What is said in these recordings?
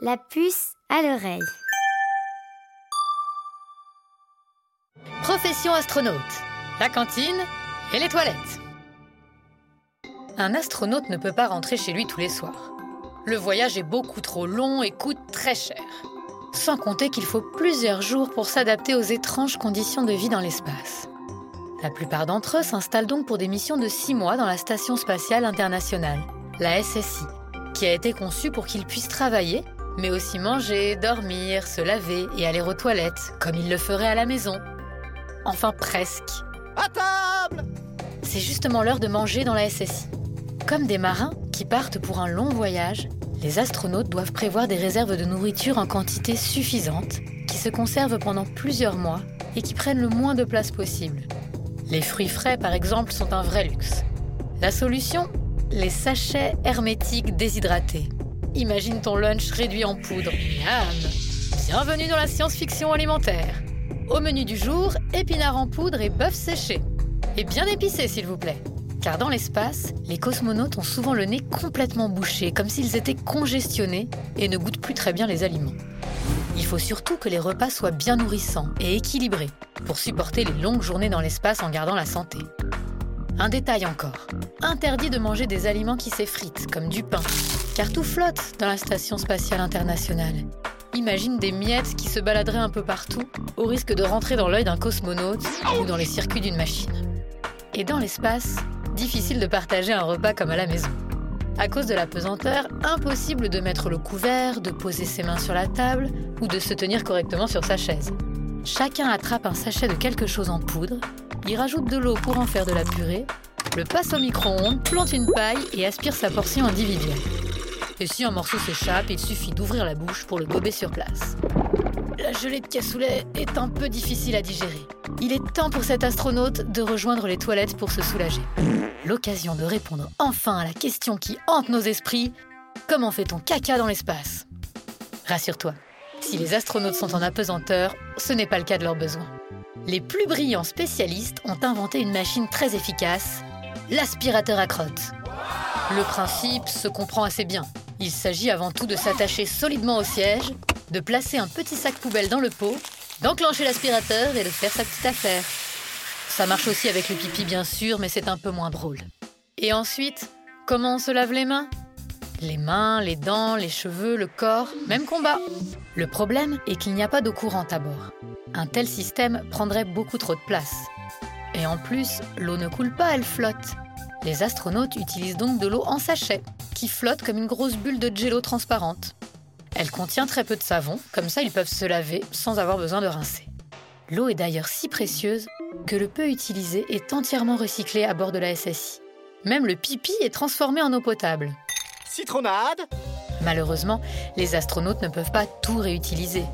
La puce à l'oreille. Profession astronaute. La cantine et les toilettes. Un astronaute ne peut pas rentrer chez lui tous les soirs. Le voyage est beaucoup trop long et coûte très cher. Sans compter qu'il faut plusieurs jours pour s'adapter aux étranges conditions de vie dans l'espace. La plupart d'entre eux s'installent donc pour des missions de six mois dans la Station spatiale internationale, la SSI, qui a été conçue pour qu'ils puissent travailler, mais aussi manger, dormir, se laver et aller aux toilettes, comme ils le feraient à la maison. Enfin presque. À table C'est justement l'heure de manger dans la SSI. Comme des marins qui partent pour un long voyage, les astronautes doivent prévoir des réserves de nourriture en quantité suffisante, qui se conservent pendant plusieurs mois et qui prennent le moins de place possible. Les fruits frais, par exemple, sont un vrai luxe. La solution? Les sachets hermétiques déshydratés. Imagine ton lunch réduit en poudre. Miam Bienvenue dans la science-fiction alimentaire. Au menu du jour, épinards en poudre et bœuf séché. Et bien épicé, s'il vous plaît. Car dans l'espace, les cosmonautes ont souvent le nez complètement bouché, comme s'ils étaient congestionnés et ne goûtent plus très bien les aliments. Il faut surtout que les repas soient bien nourrissants et équilibrés pour supporter les longues journées dans l'espace en gardant la santé. Un détail encore. Interdit de manger des aliments qui s'effritent, comme du pain, car tout flotte dans la Station spatiale internationale. Imagine des miettes qui se baladeraient un peu partout, au risque de rentrer dans l'œil d'un cosmonaute ou dans les circuits d'une machine. Et dans l'espace, difficile de partager un repas comme à la maison. À cause de la pesanteur, impossible de mettre le couvert, de poser ses mains sur la table ou de se tenir correctement sur sa chaise. Chacun attrape un sachet de quelque chose en poudre, y rajoute de l'eau pour en faire de la purée, le passe au micro-ondes, plante une paille et aspire sa portion individuelle. Et si un morceau s'échappe, il suffit d'ouvrir la bouche pour le gober sur place. La gelée de cassoulet est un peu difficile à digérer. Il est temps pour cet astronaute de rejoindre les toilettes pour se soulager. L'occasion de répondre enfin à la question qui hante nos esprits comment fait-on caca dans l'espace? Rassure-toi, si les astronautes sont en apesanteur, ce n'est pas le cas de leurs besoins. Les plus brillants spécialistes ont inventé une machine très efficace, l'aspirateur à crotte. Le principe se comprend assez bien. Il s'agit avant tout de s'attacher solidement au siège, de placer un petit sac poubelle dans le pot, d'enclencher l'aspirateur et de faire sa petite affaire. Ça marche aussi avec le pipi bien sûr, mais c'est un peu moins drôle. Et ensuite, comment on se lave les mains? Les mains, les dents, les cheveux, le corps, même combat. Le problème est qu'il n'y a pas d'eau courante à bord. Un tel système prendrait beaucoup trop de place. Et en plus, l'eau ne coule pas, elle flotte. Les astronautes utilisent donc de l'eau en sachet, qui flotte comme une grosse bulle de jello transparente. Elle contient très peu de savon, comme ça ils peuvent se laver sans avoir besoin de rincer. L'eau est d'ailleurs si précieuse que le peu utilisé est entièrement recyclé à bord de la SSI. Même le pipi est transformé en eau potable. Citronnade Malheureusement, les astronautes ne peuvent pas tout réutiliser.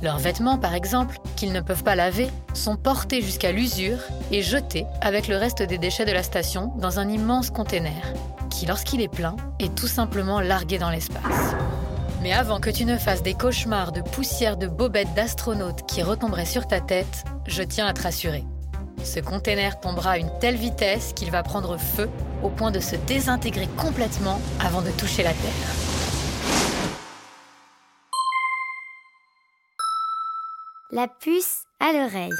Leurs vêtements, par exemple, qu'ils ne peuvent pas laver, sont portés jusqu'à l'usure et jetés avec le reste des déchets de la station dans un immense container, qui, lorsqu'il est plein, est tout simplement largué dans l'espace. Mais avant que tu ne fasses des cauchemars de poussière de bobettes d'astronautes qui retomberaient sur ta tête, je tiens à te rassurer. Ce container tombera à une telle vitesse qu'il va prendre feu au point de se désintégrer complètement avant de toucher la Terre. La puce à l'oreille.